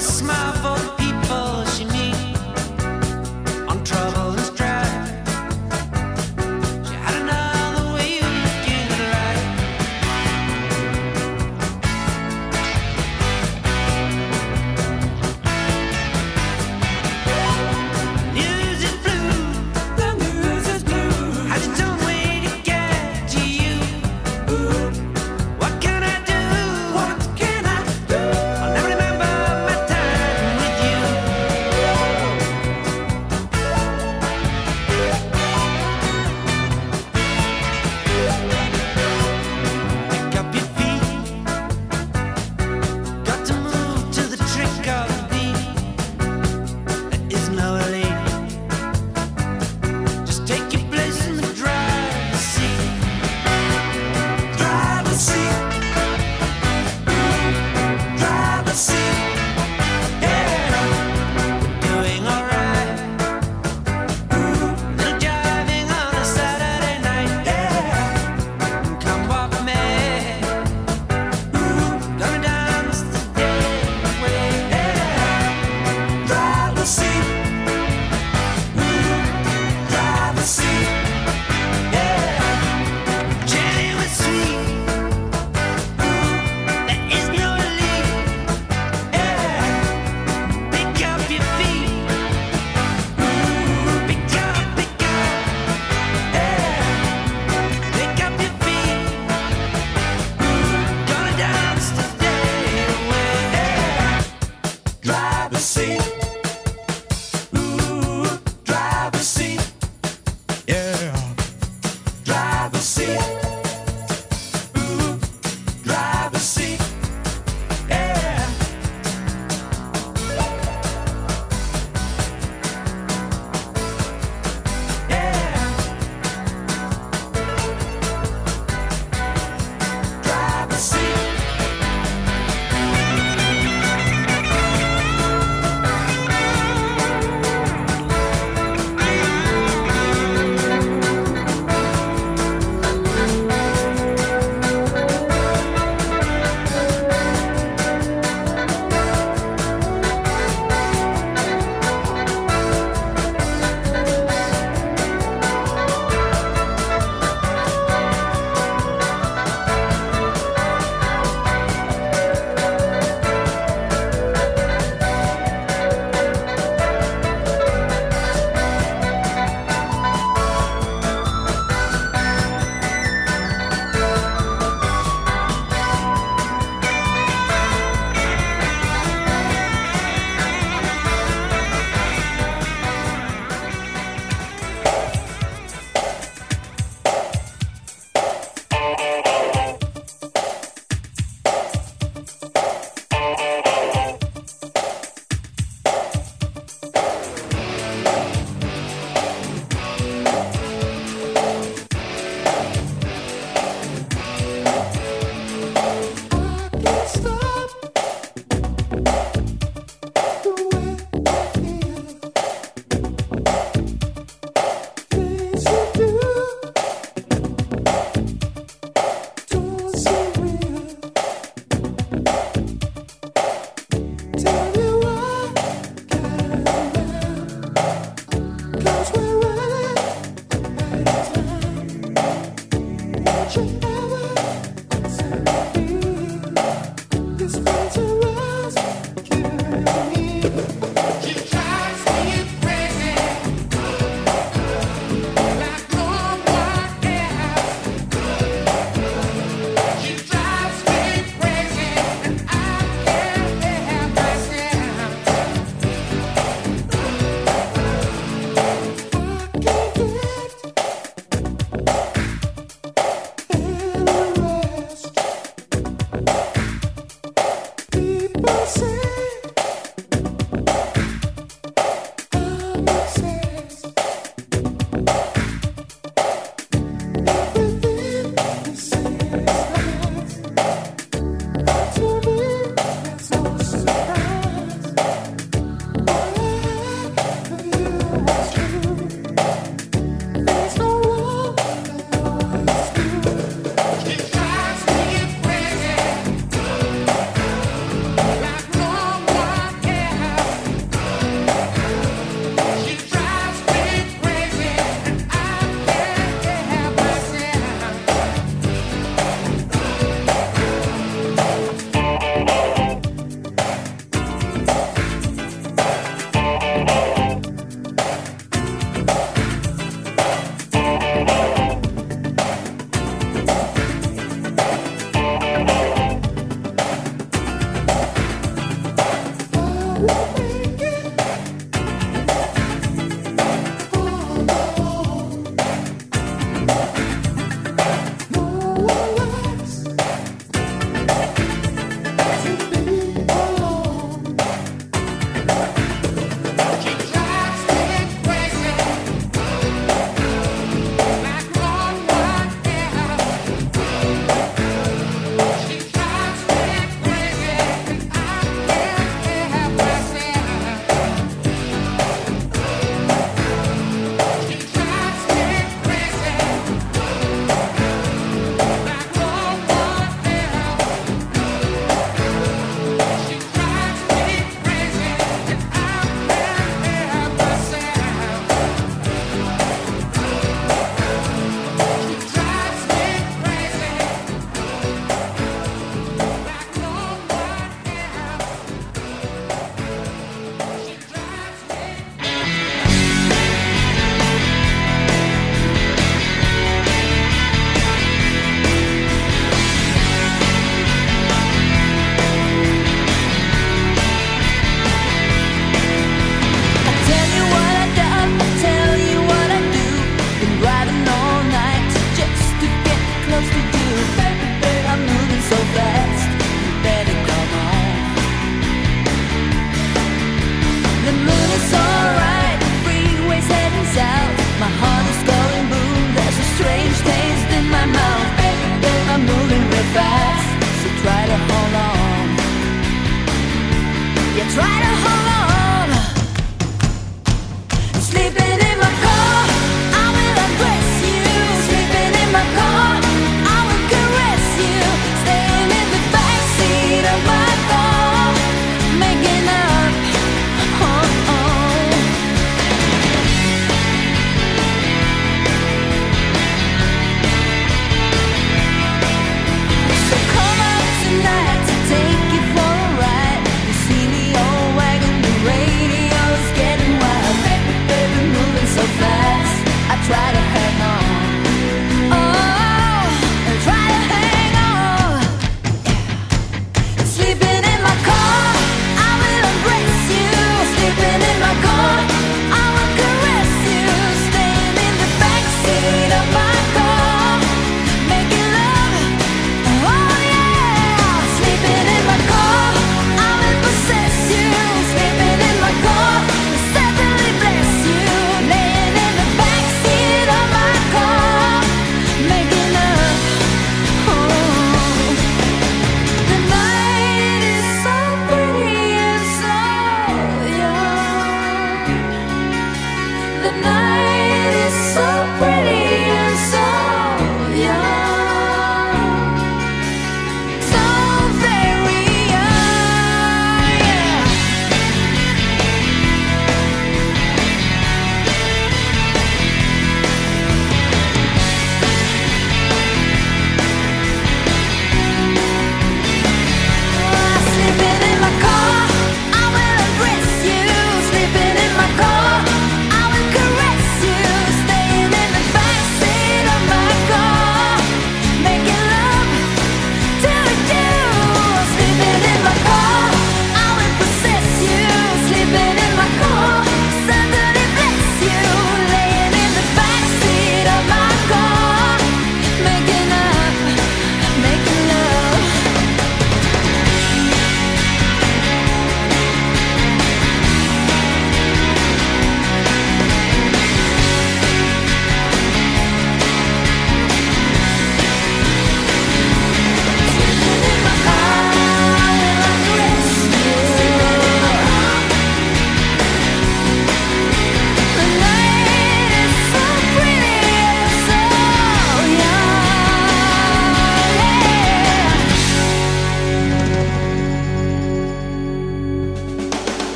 smile.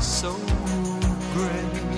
So great?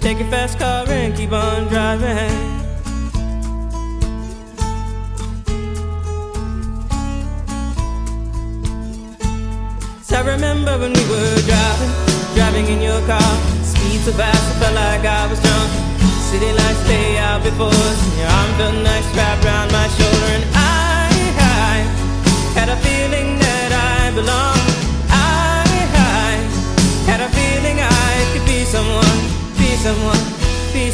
Take your fast car and keep on driving. So I remember when we were driving, driving in your car. Speed so fast, I felt like I was drunk. City lights lay out before us, and your arm felt nice wrapped